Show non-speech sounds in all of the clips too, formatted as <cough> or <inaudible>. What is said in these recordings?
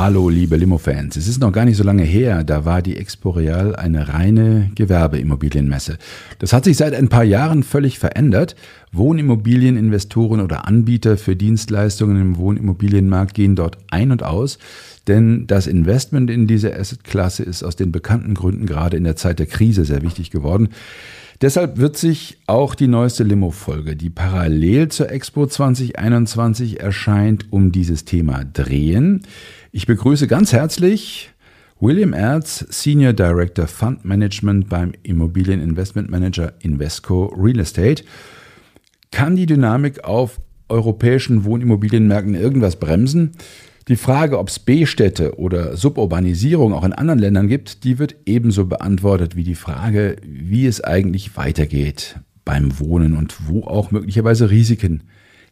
Hallo, liebe Limo-Fans. Es ist noch gar nicht so lange her, da war die Expo Real eine reine Gewerbeimmobilienmesse. Das hat sich seit ein paar Jahren völlig verändert. Wohnimmobilieninvestoren oder Anbieter für Dienstleistungen im Wohnimmobilienmarkt gehen dort ein und aus, denn das Investment in diese Assetklasse ist aus den bekannten Gründen gerade in der Zeit der Krise sehr wichtig geworden. Deshalb wird sich auch die neueste Limo-Folge, die parallel zur Expo 2021 erscheint, um dieses Thema drehen. Ich begrüße ganz herzlich William Erz, Senior Director Fund Management beim Immobilieninvestment Manager Invesco Real Estate. Kann die Dynamik auf europäischen Wohnimmobilienmärkten irgendwas bremsen? Die Frage, ob es B-Städte oder Suburbanisierung auch in anderen Ländern gibt, die wird ebenso beantwortet wie die Frage, wie es eigentlich weitergeht beim Wohnen und wo auch möglicherweise Risiken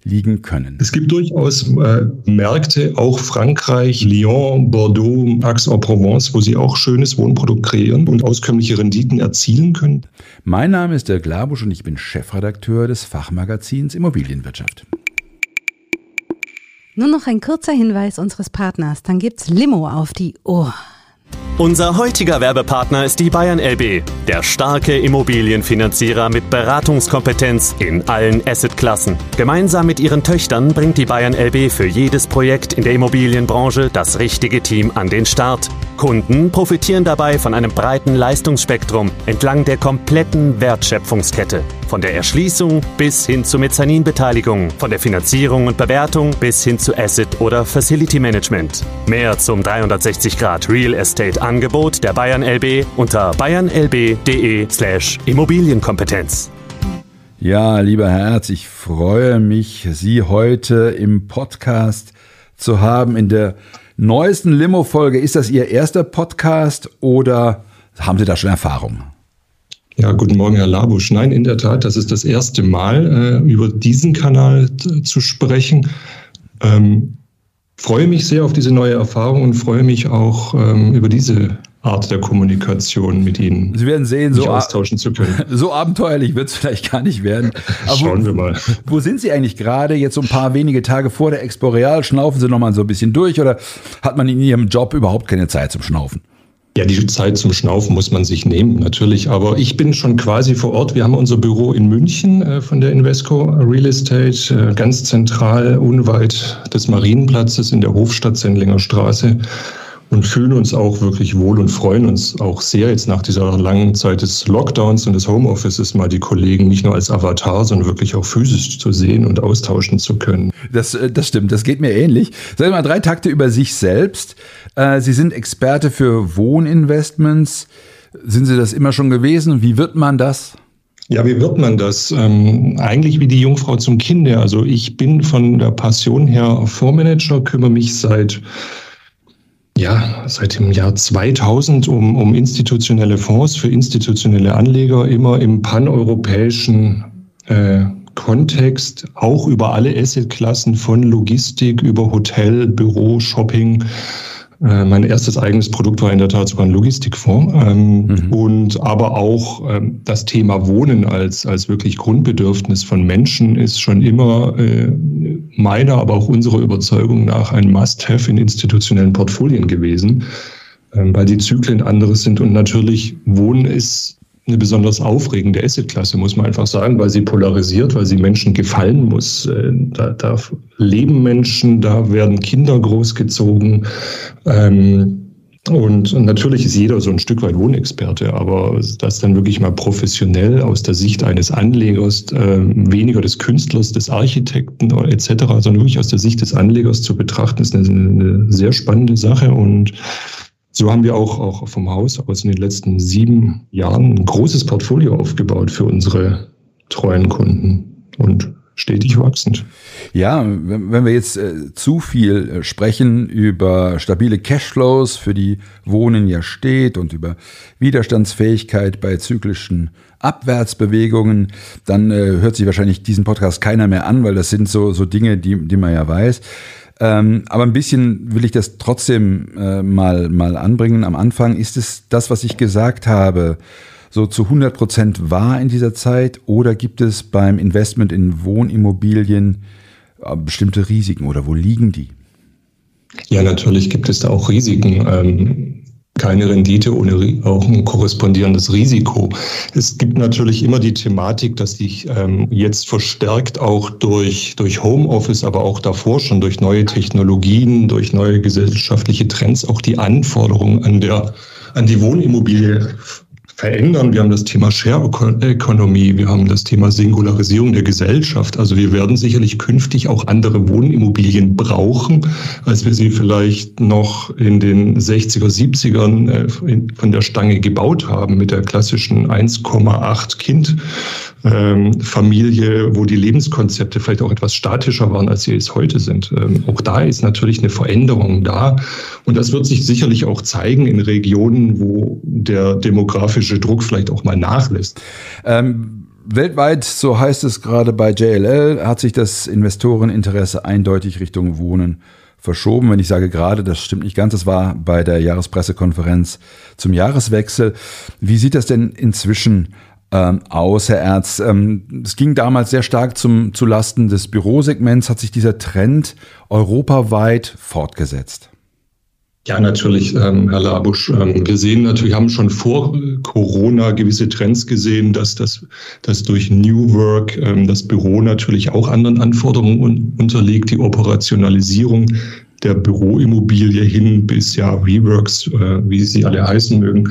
liegen können. Es gibt durchaus äh, Märkte, auch Frankreich, Lyon, Bordeaux, Aix-en-Provence, wo sie auch schönes Wohnprodukt kreieren und auskömmliche Renditen erzielen können. Mein Name ist Dirk Labusch und ich bin Chefredakteur des Fachmagazins Immobilienwirtschaft. Nur noch ein kurzer Hinweis unseres Partners, dann gibt's Limo auf die Ohr. Unser heutiger Werbepartner ist die Bayern LB, der starke Immobilienfinanzierer mit Beratungskompetenz in allen Assetklassen. Gemeinsam mit ihren Töchtern bringt die Bayern LB für jedes Projekt in der Immobilienbranche das richtige Team an den Start. Kunden profitieren dabei von einem breiten Leistungsspektrum entlang der kompletten Wertschöpfungskette. Von der Erschließung bis hin zur Mezzaninbeteiligung, von der Finanzierung und Bewertung bis hin zu Asset- oder Facility Management. Mehr zum 360 Grad Real Estate Angebot der Bayern LB unter bayernlb.de slash Immobilienkompetenz. Ja, lieber Herz, ich freue mich, Sie heute im Podcast zu haben in der neuesten Limo-Folge. Ist das Ihr erster Podcast oder haben Sie da schon Erfahrung? Ja, guten Morgen, Herr Labusch. Nein, in der Tat, das ist das erste Mal, äh, über diesen Kanal zu sprechen. Ähm, freue mich sehr auf diese neue Erfahrung und freue mich auch ähm, über diese Art der Kommunikation mit Ihnen. Sie werden sehen, so austauschen zu können. <laughs> So abenteuerlich wird es vielleicht gar nicht werden. <laughs> Aber Schauen wir mal. <laughs> Wo sind Sie eigentlich gerade? Jetzt so ein paar wenige Tage vor der Expo Real. Schnaufen Sie noch mal so ein bisschen durch oder hat man in Ihrem Job überhaupt keine Zeit zum Schnaufen? Ja, die Zeit zum Schnaufen muss man sich nehmen, natürlich. Aber ich bin schon quasi vor Ort. Wir haben unser Büro in München äh, von der Invesco Real Estate, äh, ganz zentral, unweit des Marienplatzes in der Hofstadt Sendlinger Straße und fühlen uns auch wirklich wohl und freuen uns auch sehr jetzt nach dieser langen Zeit des Lockdowns und des Homeoffices mal die Kollegen nicht nur als Avatar, sondern wirklich auch physisch zu sehen und austauschen zu können. Das, äh, das stimmt, das geht mir ähnlich. Sagen wir mal drei Takte über sich selbst. Äh, Sie sind Experte für Wohninvestments. Sind Sie das immer schon gewesen? Wie wird man das? Ja, wie wird man das? Ähm, eigentlich wie die Jungfrau zum Kinde. Also ich bin von der Passion her Fondsmanager, kümmere mich seit ja, seit dem Jahr 2000 um, um institutionelle Fonds für institutionelle Anleger, immer im paneuropäischen äh, Kontext, auch über alle Assetklassen von Logistik über Hotel, Büro, Shopping äh, mein erstes eigenes Produkt war in der Tat sogar ein Logistikfonds. Ähm, mhm. Und aber auch ähm, das Thema Wohnen als, als wirklich Grundbedürfnis von Menschen ist schon immer äh, meiner, aber auch unserer Überzeugung nach ein Must-Have in institutionellen Portfolien gewesen, ähm, weil die Zyklen anderes sind. Und natürlich Wohnen ist eine besonders aufregende Assetklasse, muss man einfach sagen, weil sie polarisiert, weil sie Menschen gefallen muss. Äh, da, da leben Menschen, da werden Kinder großgezogen. Ähm, und natürlich ist jeder so ein Stück weit Wohnexperte, aber das dann wirklich mal professionell aus der Sicht eines Anlegers, äh, weniger des Künstlers, des Architekten etc., sondern wirklich aus der Sicht des Anlegers zu betrachten, ist eine, eine sehr spannende Sache und so haben wir auch, auch vom Haus aus in den letzten sieben Jahren ein großes Portfolio aufgebaut für unsere treuen Kunden. Und stetig wachsend. Ja, wenn wir jetzt äh, zu viel äh, sprechen über stabile Cashflows, für die Wohnen ja steht und über Widerstandsfähigkeit bei zyklischen Abwärtsbewegungen, dann äh, hört sich wahrscheinlich diesen Podcast keiner mehr an, weil das sind so, so Dinge, die, die man ja weiß. Ähm, aber ein bisschen will ich das trotzdem äh, mal, mal anbringen. Am Anfang ist es das, was ich gesagt habe, so zu 100 Prozent wahr in dieser Zeit oder gibt es beim Investment in Wohnimmobilien äh, bestimmte Risiken oder wo liegen die? Ja, natürlich gibt es da auch Risiken. Ähm, keine Rendite ohne auch ein korrespondierendes Risiko. Es gibt natürlich immer die Thematik, dass sich ähm, jetzt verstärkt auch durch, durch Homeoffice, aber auch davor schon durch neue Technologien, durch neue gesellschaftliche Trends auch die Anforderungen an der an die Wohnimmobilie verändern. Wir haben das Thema Share Economy, wir haben das Thema Singularisierung der Gesellschaft. Also wir werden sicherlich künftig auch andere Wohnimmobilien brauchen, als wir sie vielleicht noch in den 60er, 70ern äh, von der Stange gebaut haben mit der klassischen 1,8 Kind ähm, Familie, wo die Lebenskonzepte vielleicht auch etwas statischer waren, als sie es heute sind. Ähm, auch da ist natürlich eine Veränderung da. Und das wird sich sicherlich auch zeigen in Regionen, wo der demografische Druck vielleicht auch mal nachlässt. Ähm Weltweit, so heißt es gerade bei JLL, hat sich das Investoreninteresse eindeutig Richtung Wohnen verschoben. Wenn ich sage gerade, das stimmt nicht ganz, das war bei der Jahrespressekonferenz zum Jahreswechsel. Wie sieht das denn inzwischen ähm, Erz. Ähm, es ging damals sehr stark zum, zu Lasten des Bürosegments. Hat sich dieser Trend europaweit fortgesetzt? Ja, natürlich, ähm, Herr Labusch. Ähm, wir sehen natürlich, haben schon vor Corona gewisse Trends gesehen, dass das, dass durch New Work ähm, das Büro natürlich auch anderen Anforderungen un unterliegt, die Operationalisierung der Büroimmobilie hin bis ja Reworks, äh, wie sie alle heißen mögen,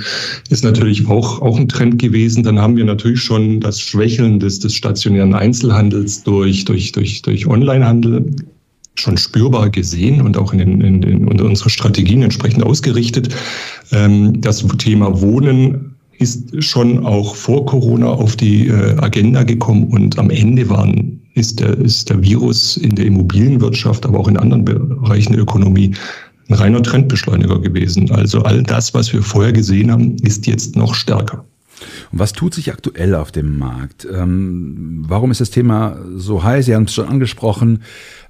ist natürlich auch, auch ein Trend gewesen. Dann haben wir natürlich schon das Schwächeln des, des stationären Einzelhandels durch, durch, durch, durch Onlinehandel schon spürbar gesehen und auch in, den, in, den, in unsere Strategien entsprechend ausgerichtet. Ähm, das Thema Wohnen ist schon auch vor Corona auf die äh, Agenda gekommen und am Ende waren ist der, ist der Virus in der Immobilienwirtschaft, aber auch in anderen Bereichen der Ökonomie ein reiner Trendbeschleuniger gewesen. Also all das, was wir vorher gesehen haben, ist jetzt noch stärker. Und was tut sich aktuell auf dem Markt? Ähm, warum ist das Thema so heiß? Sie haben es schon angesprochen.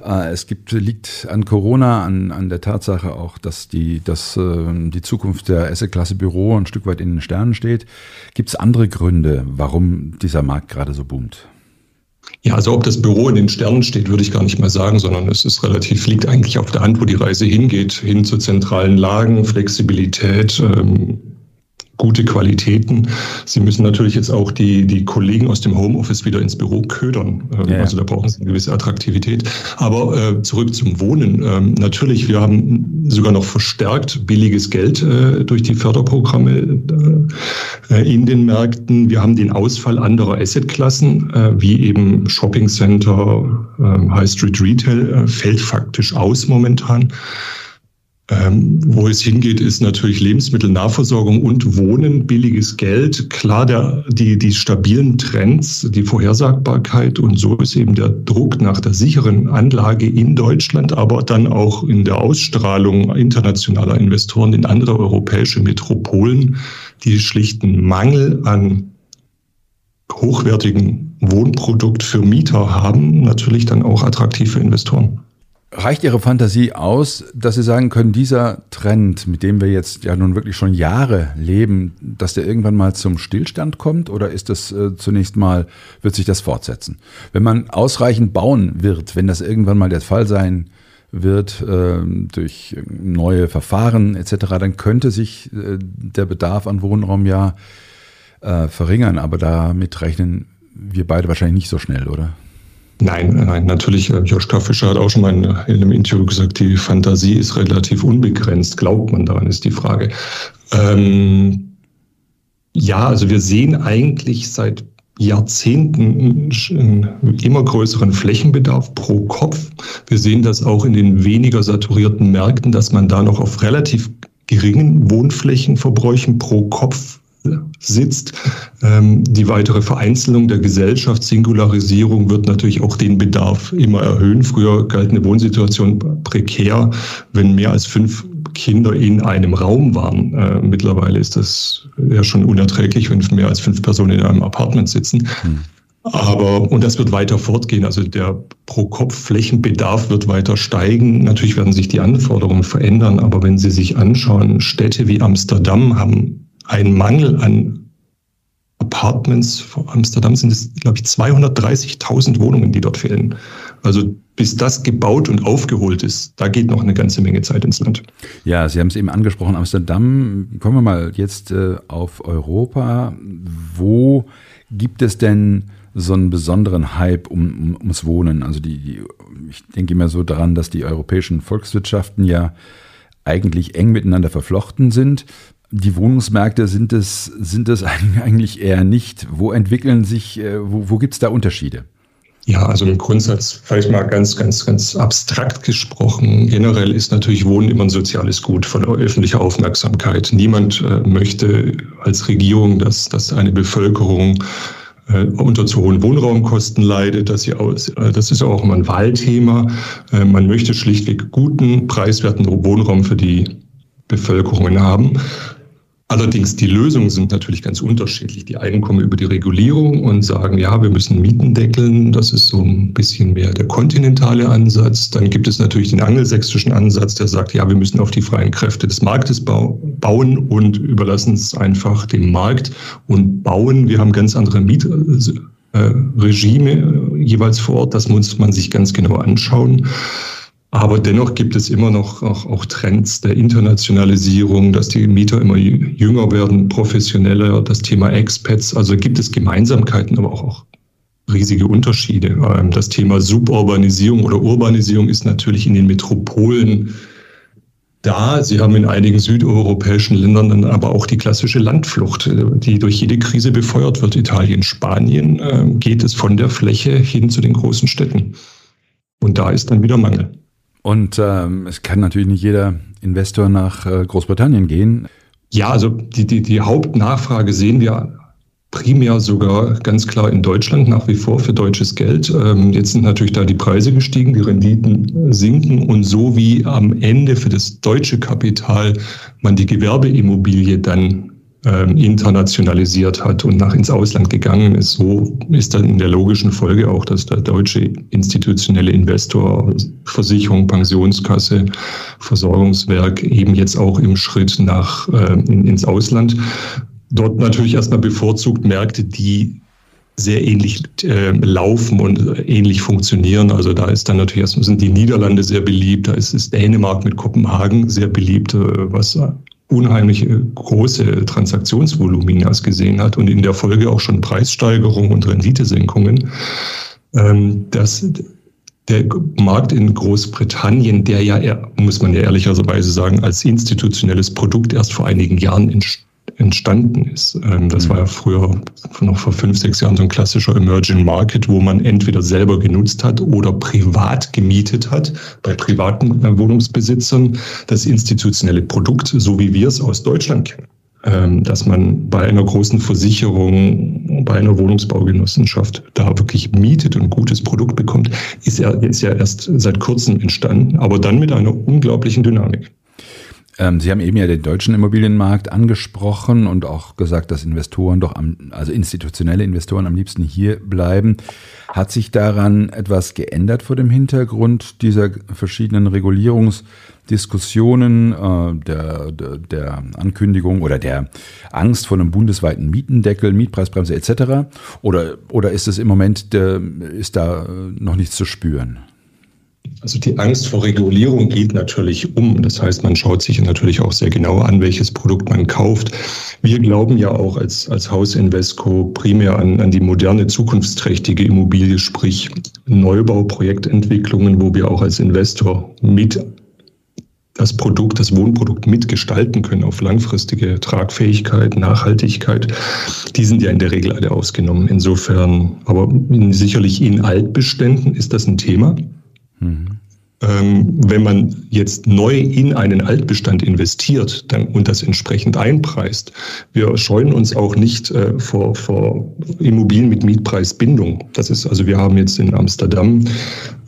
Äh, es gibt, liegt an Corona, an, an der Tatsache auch, dass die, dass, äh, die Zukunft der Asset-Klasse Büro ein Stück weit in den Sternen steht. Gibt es andere Gründe, warum dieser Markt gerade so boomt? Ja, also ob das Büro in den Sternen steht, würde ich gar nicht mehr sagen, sondern es ist relativ, liegt eigentlich auf der Hand, wo die Reise hingeht, hin zu zentralen Lagen, Flexibilität, ähm, gute Qualitäten. Sie müssen natürlich jetzt auch die, die Kollegen aus dem Homeoffice wieder ins Büro ködern. Ähm, ja. Also da brauchen sie eine gewisse Attraktivität. Aber äh, zurück zum Wohnen. Ähm, natürlich, wir haben sogar noch verstärkt billiges Geld äh, durch die Förderprogramme äh, in den Märkten. Wir haben den Ausfall anderer Assetklassen, äh, wie eben Shopping Center, äh, High Street Retail, äh, fällt faktisch aus momentan. Ähm, wo es hingeht, ist natürlich Lebensmittelnahversorgung und Wohnen, billiges Geld. Klar, der, die, die stabilen Trends, die Vorhersagbarkeit und so ist eben der Druck nach der sicheren Anlage in Deutschland, aber dann auch in der Ausstrahlung internationaler Investoren in andere europäische Metropolen, die schlichten Mangel an hochwertigen Wohnprodukt für Mieter haben, natürlich dann auch attraktiv für Investoren. Reicht Ihre Fantasie aus, dass Sie sagen können, dieser Trend, mit dem wir jetzt ja nun wirklich schon Jahre leben, dass der irgendwann mal zum Stillstand kommt? Oder ist das äh, zunächst mal, wird sich das fortsetzen? Wenn man ausreichend bauen wird, wenn das irgendwann mal der Fall sein wird, äh, durch neue Verfahren etc., dann könnte sich äh, der Bedarf an Wohnraum ja äh, verringern. Aber damit rechnen wir beide wahrscheinlich nicht so schnell, oder? Nein, nein, natürlich. Äh, Joschka Fischer hat auch schon mal in, einem Interview gesagt, die Fantasie ist relativ unbegrenzt. Glaubt man daran, ist die Frage. Ähm, ja, also wir sehen eigentlich seit Jahrzehnten immer größeren Flächenbedarf pro Kopf. Wir sehen das auch in den weniger saturierten Märkten, dass man da noch auf relativ geringen Wohnflächenverbräuchen pro Kopf sitzt. Ähm, die weitere Vereinzelung der Gesellschaft, Singularisierung wird natürlich auch den Bedarf immer erhöhen. Früher galt eine Wohnsituation prekär, wenn mehr als fünf Kinder in einem Raum waren. Äh, mittlerweile ist das ja schon unerträglich, wenn mehr als fünf Personen in einem Apartment sitzen. Hm. Aber, und das wird weiter fortgehen. Also der Pro-Kopf-Flächenbedarf wird weiter steigen. Natürlich werden sich die Anforderungen verändern. Aber wenn Sie sich anschauen, Städte wie Amsterdam haben einen Mangel an Apartments. Vor Amsterdam sind es, glaube ich, 230.000 Wohnungen, die dort fehlen. Also bis das gebaut und aufgeholt ist, da geht noch eine ganze Menge Zeit ins Land. Ja, Sie haben es eben angesprochen, Amsterdam. Kommen wir mal jetzt äh, auf Europa. Wo gibt es denn so einen besonderen Hype um, um, ums Wohnen. Also die, die, ich denke immer so daran, dass die europäischen Volkswirtschaften ja eigentlich eng miteinander verflochten sind. Die Wohnungsmärkte sind es, sind es <laughs> eigentlich eher nicht. Wo entwickeln sich, äh, wo, wo gibt es da Unterschiede? Ja, also im Grundsatz vielleicht mal ganz, ganz, ganz abstrakt gesprochen. Generell ist natürlich Wohnen immer ein soziales Gut von öffentlicher Aufmerksamkeit. Niemand äh, möchte als Regierung, dass, dass eine Bevölkerung äh, unter zu hohen Wohnraumkosten leidet. Das, hier aus, das ist auch immer ein Wahlthema. Man möchte schlichtweg guten, preiswerten Wohnraum für die Bevölkerung haben. Allerdings die Lösungen sind natürlich ganz unterschiedlich. Die einen kommen über die Regulierung und sagen, ja, wir müssen Mieten deckeln. Das ist so ein bisschen mehr der kontinentale Ansatz. Dann gibt es natürlich den angelsächsischen Ansatz, der sagt, ja, wir müssen auf die freien Kräfte des Marktes bauen und überlassen es einfach dem Markt und bauen. Wir haben ganz andere Mietregime äh, jeweils vor Ort. Das muss man sich ganz genau anschauen. Aber dennoch gibt es immer noch auch, auch, Trends der Internationalisierung, dass die Mieter immer jünger werden, professioneller, das Thema Expats. Also gibt es Gemeinsamkeiten, aber auch, auch riesige Unterschiede. Ähm, das Thema Suburbanisierung oder Urbanisierung ist natürlich in den Metropolen da. Sie haben in einigen südeuropäischen Ländern dann aber auch die klassische Landflucht, äh, die durch jede Krise befeuert wird. Italien, Spanien ähm, geht es von der Fläche hin zu den großen Städten. Und da ist dann wieder Mangel. Und ähm, es kann natürlich nicht jeder Investor nach äh, Großbritannien gehen. Ja, also die, die, die Hauptnachfrage sehen wir primär sogar ganz klar in Deutschland nach wie vor für deutsches Geld. Ähm, jetzt sind natürlich da die Preise gestiegen, die Renditen sinken und so wie am Ende für das deutsche Kapital man die Gewerbeimmobilie dann internationalisiert hat und nach ins Ausland gegangen ist. So ist dann in der logischen Folge auch, dass der deutsche institutionelle Investor, Versicherung, Pensionskasse, Versorgungswerk eben jetzt auch im Schritt nach äh, in, ins Ausland dort natürlich erstmal bevorzugt Märkte, die sehr ähnlich äh, laufen und ähnlich funktionieren. Also da ist dann natürlich erstmal sind die Niederlande sehr beliebt, da ist, ist Dänemark mit Kopenhagen sehr beliebt, äh, was unheimlich große Transaktionsvoluminas gesehen hat und in der Folge auch schon Preissteigerungen und Renditesenkungen. Ähm, dass der Markt in Großbritannien, der ja, muss man ja ehrlicherweise sagen, als institutionelles Produkt erst vor einigen Jahren entstanden ist. Ähm, das mhm. war ja früher, noch vor fünf, sechs Jahren, so ein klassischer Emerging Market, wo man entweder selber genutzt hat oder privat gemietet hat, bei privaten äh, Wohnungsbesitzern, das institutionelle Produkt, so wie wir es aus Deutschland kennen ähm, dass man bei einer großen Versicherung, bei einer Wohnungsbaugenossenschaft da wirklich mietet und gutes Produkt bekommt, ist ja, ist ja erst seit kurzem entstanden, aber dann mit einer unglaublichen Dynamik. Ähm, Sie haben eben ja den deutschen Immobilienmarkt angesprochen und auch gesagt, dass Investoren doch am, also institutionelle Investoren am liebsten hier bleiben. Hat sich daran etwas geändert vor dem Hintergrund dieser verschiedenen Regulierungsdiskussionen, äh, der, der, der Ankündigung oder der Angst vor einem bundesweiten Mietendeckel, Mietpreisbremse etc.? Oder, oder ist es im Moment, ist da noch nichts zu spüren? Also die Angst vor Regulierung geht natürlich um. Das heißt, man schaut sich natürlich auch sehr genau an, welches Produkt man kauft. Wir glauben ja auch als, als Haus Invesco primär an, an die moderne, zukunftsträchtige Immobilie, sprich Neubau, Projektentwicklungen, wo wir auch als Investor mit das Produkt, das Wohnprodukt mitgestalten können auf langfristige Tragfähigkeit, Nachhaltigkeit. Die sind ja in der Regel alle ausgenommen. Insofern, aber sicherlich in Altbeständen ist das ein Thema. Mhm. ähm, wenn man jetzt neu in einen Altbestand investiert dann, und das entsprechend einpreist. Wir scheuen uns auch nicht äh, vor, vor Immobilien mit Mietpreisbindung. Das ist also, wir haben jetzt in Amsterdam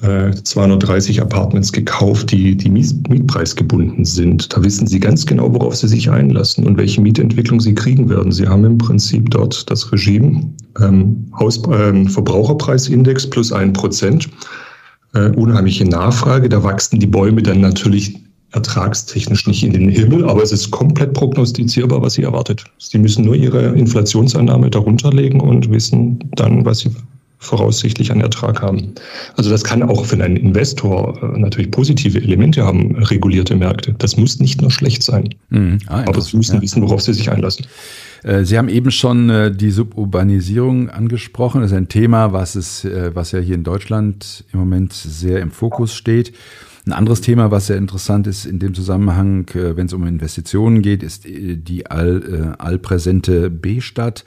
äh, 230 Apartments gekauft, die, die Mietpreisgebunden sind. Da wissen Sie ganz genau, worauf Sie sich einlassen und welche Mietentwicklung Sie kriegen werden. Sie haben im Prinzip dort das Regime ähm, Haus, äh, Verbraucherpreisindex plus ein Prozent äh, unheimliche Nachfrage. Da wachsen die Bäume dann natürlich ertragstechnisch nicht in den Himmel, aber es ist komplett prognostizierbar, was sie erwartet. Sie müssen nur ihre Inflationsannahme darunter legen und wissen dann, was sie voraussichtlich an Ertrag haben. Also das kann auch für einen Investor äh, natürlich positive Elemente haben, regulierte Märkte. Das muss nicht nur schlecht sein. Mhm. Ah, aber Sie müssen ja. wissen, worauf Sie sich einlassen. Äh, Sie haben eben schon äh, die Suburbanisierung angesprochen. Das ist ein Thema, was, es, äh, was ja hier in Deutschland im Moment sehr im Fokus steht. Ein anderes Thema, was sehr interessant ist in dem Zusammenhang, wenn es um Investitionen geht, ist die all, allpräsente B-Stadt.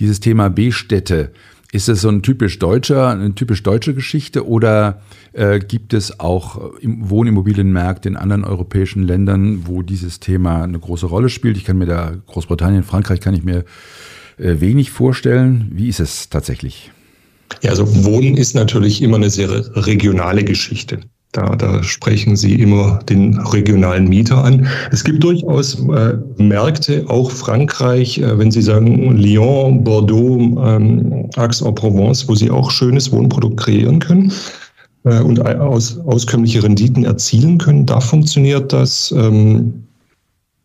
Dieses Thema B-Städte, ist das so ein typisch deutscher, eine typisch deutsche Geschichte oder äh, gibt es auch Wohnimmobilienmärkte in anderen europäischen Ländern, wo dieses Thema eine große Rolle spielt? Ich kann mir da Großbritannien, Frankreich kann ich mir äh, wenig vorstellen. Wie ist es tatsächlich? Ja, also Wohnen ist natürlich immer eine sehr regionale Geschichte. Da, da sprechen Sie immer den regionalen Mieter an. Es gibt durchaus äh, Märkte, auch Frankreich, äh, wenn Sie sagen Lyon, Bordeaux, ähm, Aix-en-Provence, wo Sie auch schönes Wohnprodukt kreieren können äh, und aus, auskömmliche Renditen erzielen können. Da funktioniert das. Ähm,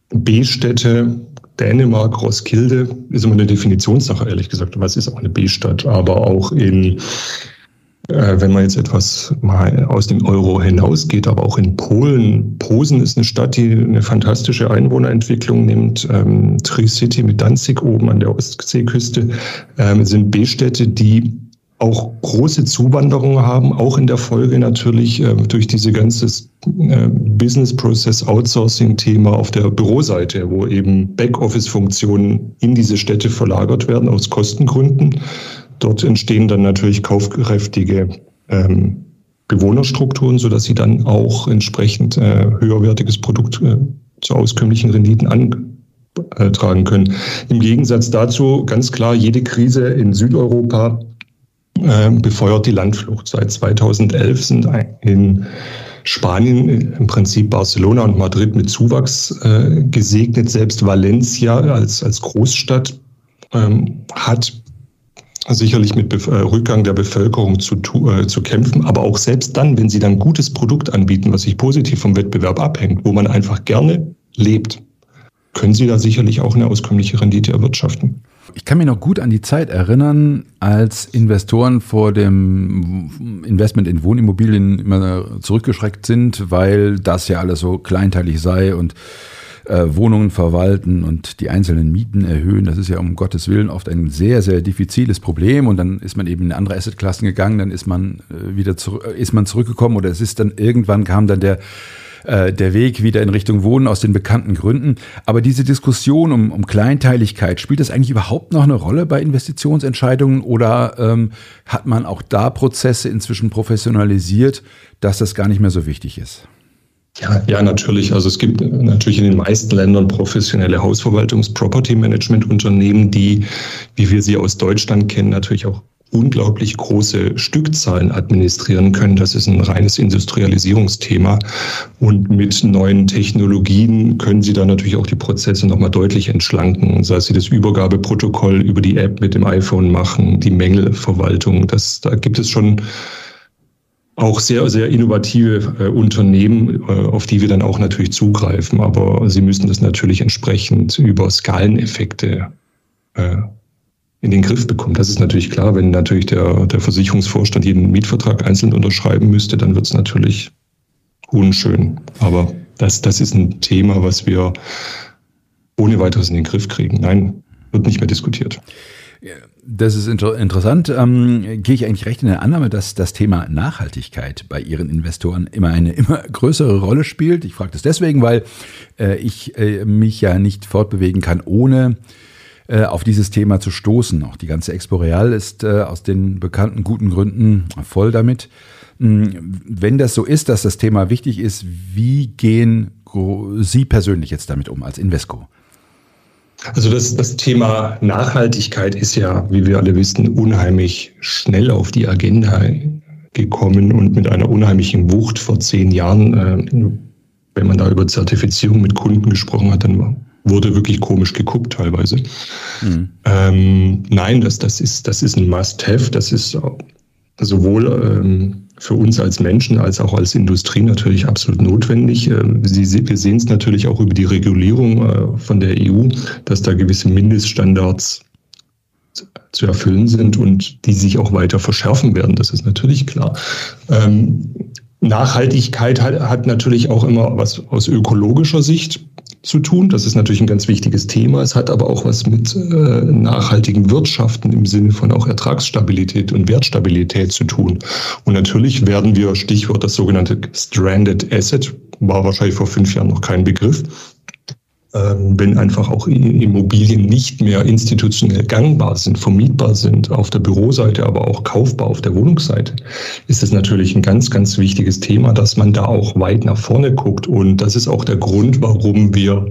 B-Städte, Dänemark, Roskilde, ist immer eine Definitionssache, ehrlich gesagt. Was ist auch eine B-Stadt? Aber auch in wenn man jetzt etwas mal aus dem Euro hinausgeht, aber auch in Polen. Posen ist eine Stadt, die eine fantastische Einwohnerentwicklung nimmt. Ähm, Tri-City mit Danzig oben an der Ostseeküste ähm, sind B-Städte, die auch große Zuwanderung haben, auch in der Folge natürlich äh, durch diese ganze äh, Business Process Outsourcing Thema auf der Büroseite, wo eben Backoffice-Funktionen in diese Städte verlagert werden aus Kostengründen. Dort entstehen dann natürlich kaufkräftige ähm, Bewohnerstrukturen, sodass sie dann auch entsprechend äh, höherwertiges Produkt äh, zu auskömmlichen Renditen antragen können. Im Gegensatz dazu ganz klar, jede Krise in Südeuropa äh, befeuert die Landflucht. Seit 2011 sind in Spanien im Prinzip Barcelona und Madrid mit Zuwachs äh, gesegnet. Selbst Valencia als, als Großstadt ähm, hat sicherlich mit Bef äh, Rückgang der Bevölkerung zu, äh, zu kämpfen. Aber auch selbst dann, wenn sie dann gutes Produkt anbieten, was sich positiv vom Wettbewerb abhängt, wo man einfach gerne lebt, können sie da sicherlich auch eine auskömmliche Rendite erwirtschaften. Ich kann mich noch gut an die Zeit erinnern, als Investoren vor dem Investment in Wohnimmobilien immer zurückgeschreckt sind, weil das ja alles so kleinteilig sei und äh, Wohnungen verwalten und die einzelnen Mieten erhöhen. Das ist ja um Gottes Willen oft ein sehr, sehr diffiziles Problem. Und dann ist man eben in andere Assetklassen gegangen, dann ist man äh, wieder zurück, äh, ist man zurückgekommen oder es ist dann irgendwann kam dann der der Weg wieder in Richtung Wohnen aus den bekannten Gründen. Aber diese Diskussion um, um Kleinteiligkeit, spielt das eigentlich überhaupt noch eine Rolle bei Investitionsentscheidungen oder ähm, hat man auch da Prozesse inzwischen professionalisiert, dass das gar nicht mehr so wichtig ist? Ja, ja, natürlich. Also es gibt natürlich in den meisten Ländern professionelle Hausverwaltungs-Property-Management-Unternehmen, die, wie wir sie aus Deutschland kennen, natürlich auch unglaublich große Stückzahlen administrieren können. Das ist ein reines Industrialisierungsthema. Und mit neuen Technologien können Sie da natürlich auch die Prozesse nochmal deutlich entschlanken. Sei es Sie das Übergabeprotokoll über die App mit dem iPhone machen, die Mängelverwaltung. Das, da gibt es schon auch sehr, sehr innovative äh, Unternehmen, äh, auf die wir dann auch natürlich zugreifen. Aber sie müssen das natürlich entsprechend über Skaleneffekte äh, in den Griff bekommen. Das ist natürlich klar, wenn natürlich der, der Versicherungsvorstand jeden Mietvertrag einzeln unterschreiben müsste, dann wird es natürlich unschön. Aber das, das ist ein Thema, was wir ohne weiteres in den Griff kriegen. Nein, wird nicht mehr diskutiert. Das ist inter interessant. Ähm, gehe ich eigentlich recht in der Annahme, dass das Thema Nachhaltigkeit bei Ihren Investoren immer eine <laughs> immer größere Rolle spielt? Ich frage das deswegen, weil äh, ich äh, mich ja nicht fortbewegen kann, ohne äh, auf dieses Thema zu stoßen. Auch die ganze Expo Real ist äh, aus den bekannten guten Gründen voll damit. Hm, wenn das so ist, dass das Thema wichtig ist, wie gehen Sie persönlich jetzt damit um als Invesco? Also das, das Thema Nachhaltigkeit ist ja, wie wir alle wissen, unheimlich schnell auf die Agenda gekommen und mit einer unheimlichen Wucht vor zehn Jahren. Äh, wenn man da über Zertifizierung mit Kunden gesprochen hat, dann wurde wirklich komisch geguckt teilweise. Mhm. Ähm, nein, das, das, ist, das ist ein Must-Have. Das ist sowohl ähm, für uns als Menschen als auch als Industrie natürlich absolut notwendig. Ähm, wir sehen es natürlich auch über die Regulierung äh, von der EU, dass da gewisse Mindeststandards zu erfüllen sind und die sich auch weiter verschärfen werden. Das ist natürlich klar. Ähm, Nachhaltigkeit hat natürlich auch immer was aus ökologischer Sicht zu tun. Das ist natürlich ein ganz wichtiges Thema. Es hat aber auch was mit äh, nachhaltigen Wirtschaften im Sinne von auch Ertragsstabilität und Wertstabilität zu tun. Und natürlich werden wir, Stichwort das sogenannte Stranded Asset, war wahrscheinlich vor fünf Jahren noch kein Begriff, wenn einfach auch Immobilien nicht mehr institutionell gangbar sind, vermietbar sind, auf der Büroseite, aber auch kaufbar auf der Wohnungsseite, ist es natürlich ein ganz, ganz wichtiges Thema, dass man da auch weit nach vorne guckt. Und das ist auch der Grund, warum wir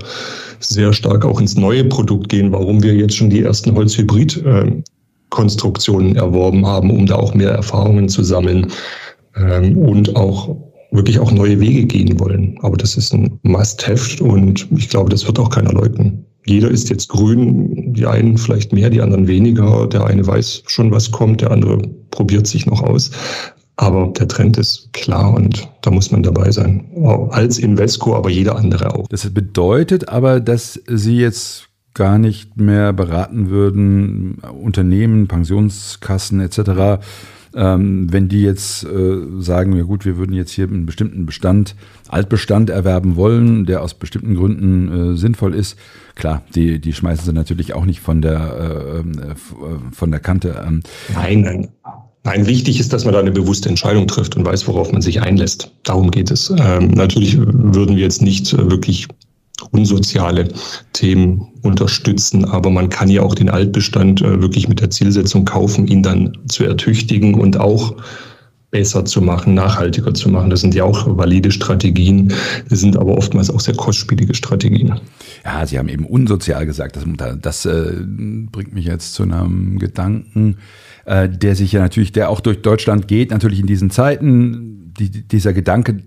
sehr stark auch ins neue Produkt gehen, warum wir jetzt schon die ersten Holzhybrid-Konstruktionen erworben haben, um da auch mehr Erfahrungen zu sammeln ähm, und auch wirklich auch neue Wege gehen wollen. Aber das ist ein Must-Have und ich glaube, das wird auch keiner leugnen. Jeder ist jetzt grün, die einen vielleicht mehr, die anderen weniger. Der eine weiß schon, was kommt, der andere probiert sich noch aus. Aber der Trend ist klar und da muss man dabei sein. Als Invesco, aber jeder andere auch. Das bedeutet aber, dass Sie jetzt gar nicht mehr beraten würden, Unternehmen, Pensionskassen etc ähm, wenn die jetzt äh, sagen, ja gut, wir würden jetzt hier einen bestimmten Bestand, Altbestand erwerben wollen, der aus bestimmten Gründen äh, sinnvoll ist, klar, die, die schmeißen sie natürlich auch nicht von der, ähm, äh, von der Kante. Ähm. Nein, nein. Nein, wichtig ist, dass man da eine bewusste Entscheidung trifft und weiß, worauf man sich einlässt. Darum geht es. Ähm, natürlich würden wir jetzt nicht äh, wirklich unsoziale Themen unterstützen. Aber man kann ja auch den Altbestand äh, wirklich mit der Zielsetzung kaufen, ihn dann zu ertüchtigen und auch besser zu machen, nachhaltiger zu machen. Das sind ja auch valide Strategien, das sind aber oftmals auch sehr kostspielige Strategien. Ja, Sie haben eben unsozial gesagt. Das, das äh, bringt mich jetzt zu einem Gedanken, äh, der sich ja natürlich, der auch durch Deutschland geht, natürlich in diesen Zeiten, die, dieser Gedanke,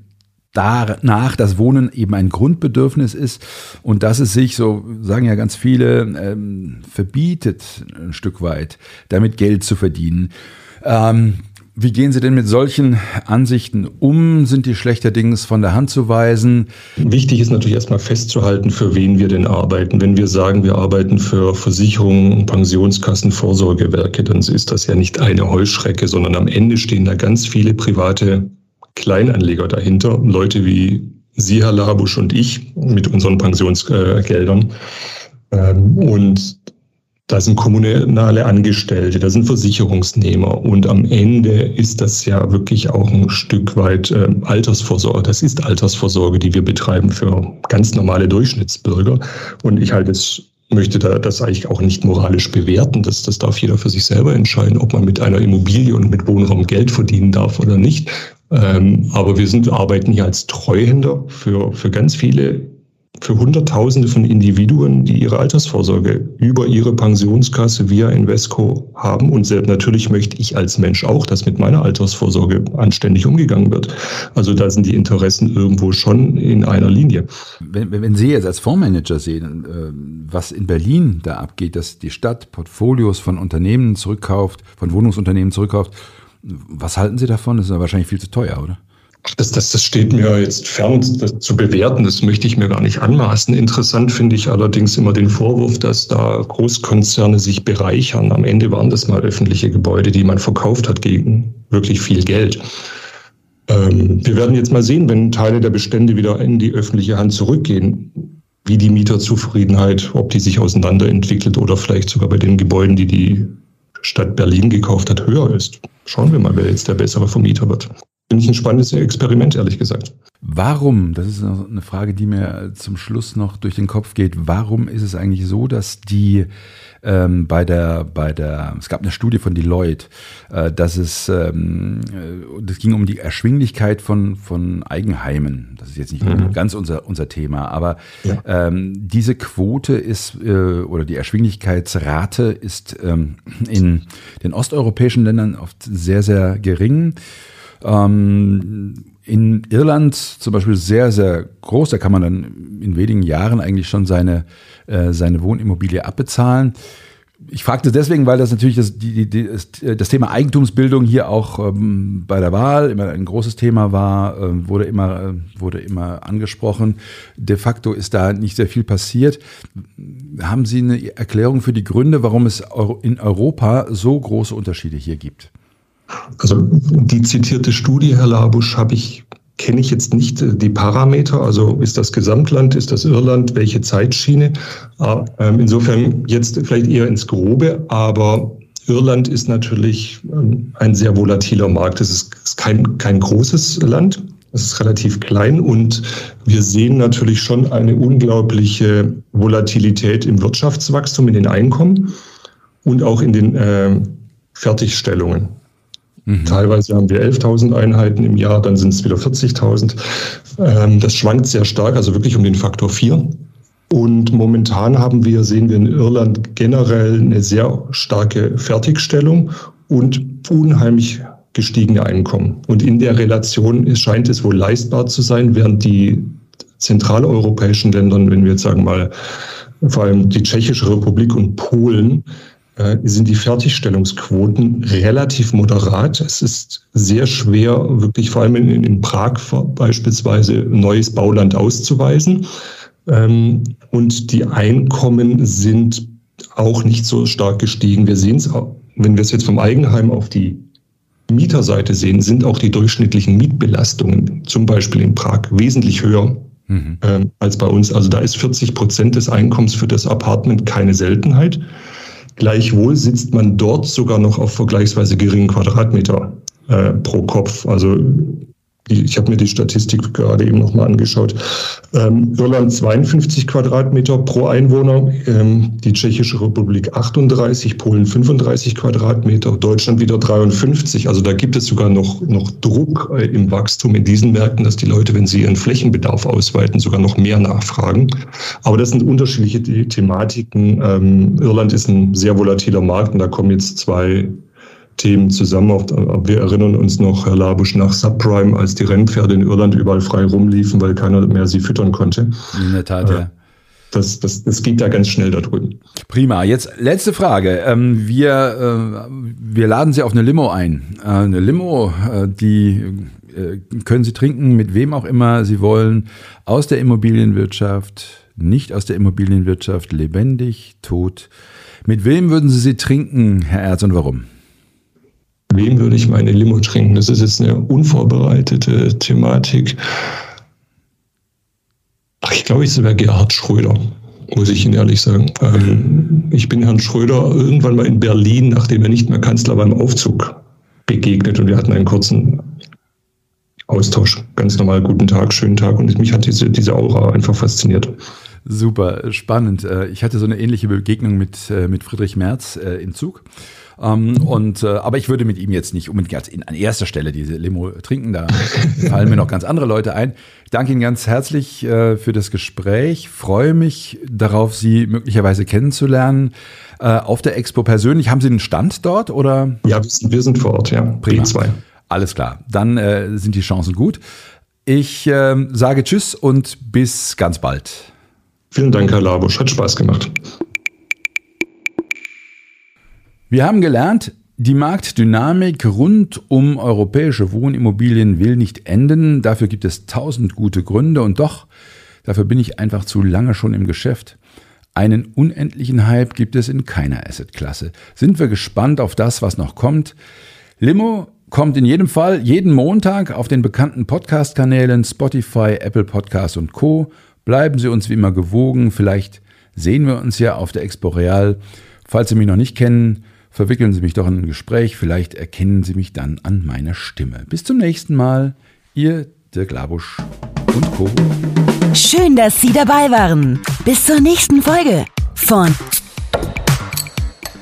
danach dass Wohnen eben ein Grundbedürfnis ist und dass es sich, so sagen ja ganz viele, ähm, verbietet, ein Stück weit, damit Geld zu verdienen. Ähm, wie gehen Sie denn mit solchen Ansichten um? Sind die schlechterdings von der Hand zu weisen? Wichtig ist natürlich erstmal festzuhalten, für wen wir denn arbeiten. Wenn wir sagen, wir arbeiten für Versicherungen, Pensionskassen, Vorsorgewerke, dann ist das ja nicht eine Heuschrecke, sondern am Ende stehen da ganz viele private Kleinanleger dahinter, Leute wie Sie, Herr Labusch und ich mit unseren Pensionsgeldern. Ähm, und da sind kommunale Angestellte, da sind Versicherungsnehmer und am Ende ist das ja wirklich auch ein Stück weit äh, Altersvorsorge. Das ist Altersvorsorge, die wir betreiben für ganz normale Durchschnittsbürger. Und ich halte es möchte da das eigentlich auch nicht moralisch bewerten. Das, das darf jeder für sich selber entscheiden, ob man mit einer Immobilie und mit Wohnraum Geld verdienen darf oder nicht. Ähm, aber wir sind, arbeiten hier als Treuhänder für, für ganz viele, für Hunderttausende von Individuen, die ihre Altersvorsorge über ihre Pensionskasse via Invesco haben. Und natürlich möchte ich als Mensch auch, dass mit meiner Altersvorsorge anständig umgegangen wird. Also da sind die Interessen irgendwo schon in einer Linie. Wenn, wenn Sie jetzt als Fondsmanager sehen, äh, was in Berlin da abgeht, dass die Stadt Portfolios von Unternehmen zurückkauft, von Wohnungsunternehmen zurückkauft, was halten Sie davon? Das ist ja wahrscheinlich viel zu teuer, oder? Das, das, das steht mir jetzt fern das zu bewerten. Das möchte ich mir gar nicht anmaßen. Interessant finde ich allerdings immer den Vorwurf, dass da Großkonzerne sich bereichern. Am Ende waren das mal öffentliche Gebäude, die man verkauft hat gegen wirklich viel Geld. Ähm, wir werden jetzt mal sehen, wenn Teile der Bestände wieder in die öffentliche Hand zurückgehen, wie die Mieterzufriedenheit, ob die sich auseinanderentwickelt oder vielleicht sogar bei den Gebäuden, die die Stadt Berlin gekauft hat, höher ist. Schauen wir mal, wer jetzt der bessere Vermieter wird. Finde ich ein spannendes Experiment, ehrlich gesagt. Warum, das ist eine Frage, die mir zum Schluss noch durch den Kopf geht, warum ist es eigentlich so, dass die ähm, bei der, bei der, es gab eine Studie von Deloitte, äh, dass es, ähm, äh, das ging um die Erschwinglichkeit von, von Eigenheimen. Das ist jetzt nicht mhm. ganz unser, unser Thema, aber ja. ähm, diese Quote ist, äh, oder die Erschwinglichkeitsrate ist ähm, in den osteuropäischen Ländern oft sehr, sehr gering. Ähm, in Irland zum Beispiel sehr, sehr groß. Da kann man dann in wenigen Jahren eigentlich schon seine, äh, seine Wohnimmobilie abbezahlen. Ich fragte deswegen, weil das natürlich das, die, die, das Thema Eigentumsbildung hier auch ähm, bei der Wahl immer ein großes Thema war, äh, wurde, immer, äh, wurde immer angesprochen. De facto ist da nicht sehr viel passiert. Haben Sie eine Erklärung für die Gründe, warum es in Europa so große Unterschiede hier gibt? Also die zitierte Studie, Herr Labusch, habe ich kenne ich jetzt nicht äh, die Parameter, also ist das Gesamtland, ist das Irland, welche Zeitschiene. Ah, ähm, insofern jetzt vielleicht eher ins Grobe, aber Irland ist natürlich ähm, ein sehr volatiler Markt. Es ist kein, kein großes Land, es ist relativ klein und wir sehen natürlich schon eine unglaubliche Volatilität im Wirtschaftswachstum, in den Einkommen und auch in den äh, Fertigstellungen. Mhm. Teilweise haben wir 11.000 Einheiten im Jahr, dann sind es wieder 40.000. Ähm, das schwankt sehr stark, also wirklich um den Faktor 4. Und momentan haben wir, sehen wir in Irland generell eine sehr starke Fertigstellung und unheimlich gestiegene Einkommen. Und in der Relation scheint es wohl leistbar zu sein, während die zentraleuropäischen Länder, wenn wir jetzt sagen mal vor allem die Tschechische Republik und Polen, sind die Fertigstellungsquoten relativ moderat. Es ist sehr schwer, wirklich vor allem in, in Prag beispielsweise neues Bauland auszuweisen. Ähm, und die Einkommen sind auch nicht so stark gestiegen. Wir sehen es, wenn wir es jetzt vom Eigenheim auf die Mieterseite sehen, sind auch die durchschnittlichen Mietbelastungen zum Beispiel in Prag wesentlich höher mhm. ähm, als bei uns. Also da ist 40 Prozent des Einkommens für das Apartment keine Seltenheit. Gleichwohl sitzt man dort sogar noch auf vergleichsweise geringen Quadratmeter äh, pro Kopf. Also ich habe mir die Statistik gerade eben nochmal angeschaut. Ähm, Irland 52 Quadratmeter pro Einwohner, ähm, die Tschechische Republik 38, Polen 35 Quadratmeter, Deutschland wieder 53. Also da gibt es sogar noch, noch Druck äh, im Wachstum in diesen Märkten, dass die Leute, wenn sie ihren Flächenbedarf ausweiten, sogar noch mehr nachfragen. Aber das sind unterschiedliche Thematiken. Ähm, Irland ist ein sehr volatiler Markt und da kommen jetzt zwei Themen zusammen. Wir erinnern uns noch, Herr Labusch, nach Subprime, als die Rennpferde in Irland überall frei rumliefen, weil keiner mehr sie füttern konnte. In der Tat, ja. Das, das, das geht da ganz schnell da drüben. Prima. Jetzt letzte Frage. Ähm, wir, äh, wir laden Sie auf eine Limo ein. Äh, eine Limo, äh, die können Sie trinken, mit wem auch immer Sie wollen, aus der Immobilienwirtschaft, nicht aus der Immobilienwirtschaft, lebendig, tot. Mit wem würden Sie sie trinken, Herr Erz, und warum? Wem würde ich meine Limo trinken? Das ist jetzt eine unvorbereitete Thematik. Ach, ich glaube, ich wäre Gerhard Schröder, muss ich Ihnen ehrlich sagen. Ähm, ich bin Herrn Schröder irgendwann mal in Berlin, nachdem er nicht mehr Kanzler beim Aufzug begegnet und wir hatten einen kurzen Austausch. Ganz normal, guten Tag, schönen Tag und mich hat diese, diese Aura einfach fasziniert. Super, spannend. Äh, ich hatte so eine ähnliche Begegnung mit, äh, mit Friedrich Merz äh, im Zug. Ähm, und, äh, aber ich würde mit ihm jetzt nicht unbedingt in, an erster Stelle diese Limo trinken. Da <laughs> fallen mir noch ganz andere Leute ein. Ich danke Ihnen ganz herzlich äh, für das Gespräch. Freue mich darauf, Sie möglicherweise kennenzulernen. Äh, auf der Expo persönlich. Haben Sie einen Stand dort oder? Ja, wir sind vor Ort, ja. Prima. B2. Alles klar. Dann äh, sind die Chancen gut. Ich äh, sage Tschüss und bis ganz bald. Vielen Dank, Herr Labusch. Hat Spaß gemacht. Wir haben gelernt, die Marktdynamik rund um europäische Wohnimmobilien will nicht enden. Dafür gibt es tausend gute Gründe und doch, dafür bin ich einfach zu lange schon im Geschäft. Einen unendlichen Hype gibt es in keiner Assetklasse. Sind wir gespannt auf das, was noch kommt? Limo kommt in jedem Fall jeden Montag auf den bekannten Podcast-Kanälen Spotify, Apple Podcasts und Co. Bleiben Sie uns wie immer gewogen. Vielleicht sehen wir uns ja auf der Expo Real. Falls Sie mich noch nicht kennen, Verwickeln Sie mich doch in ein Gespräch, vielleicht erkennen Sie mich dann an meiner Stimme. Bis zum nächsten Mal, Ihr Dirk Labusch und Co. Schön, dass Sie dabei waren. Bis zur nächsten Folge von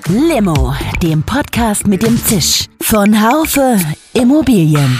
Limo, dem Podcast mit dem Zisch von Haufe Immobilien.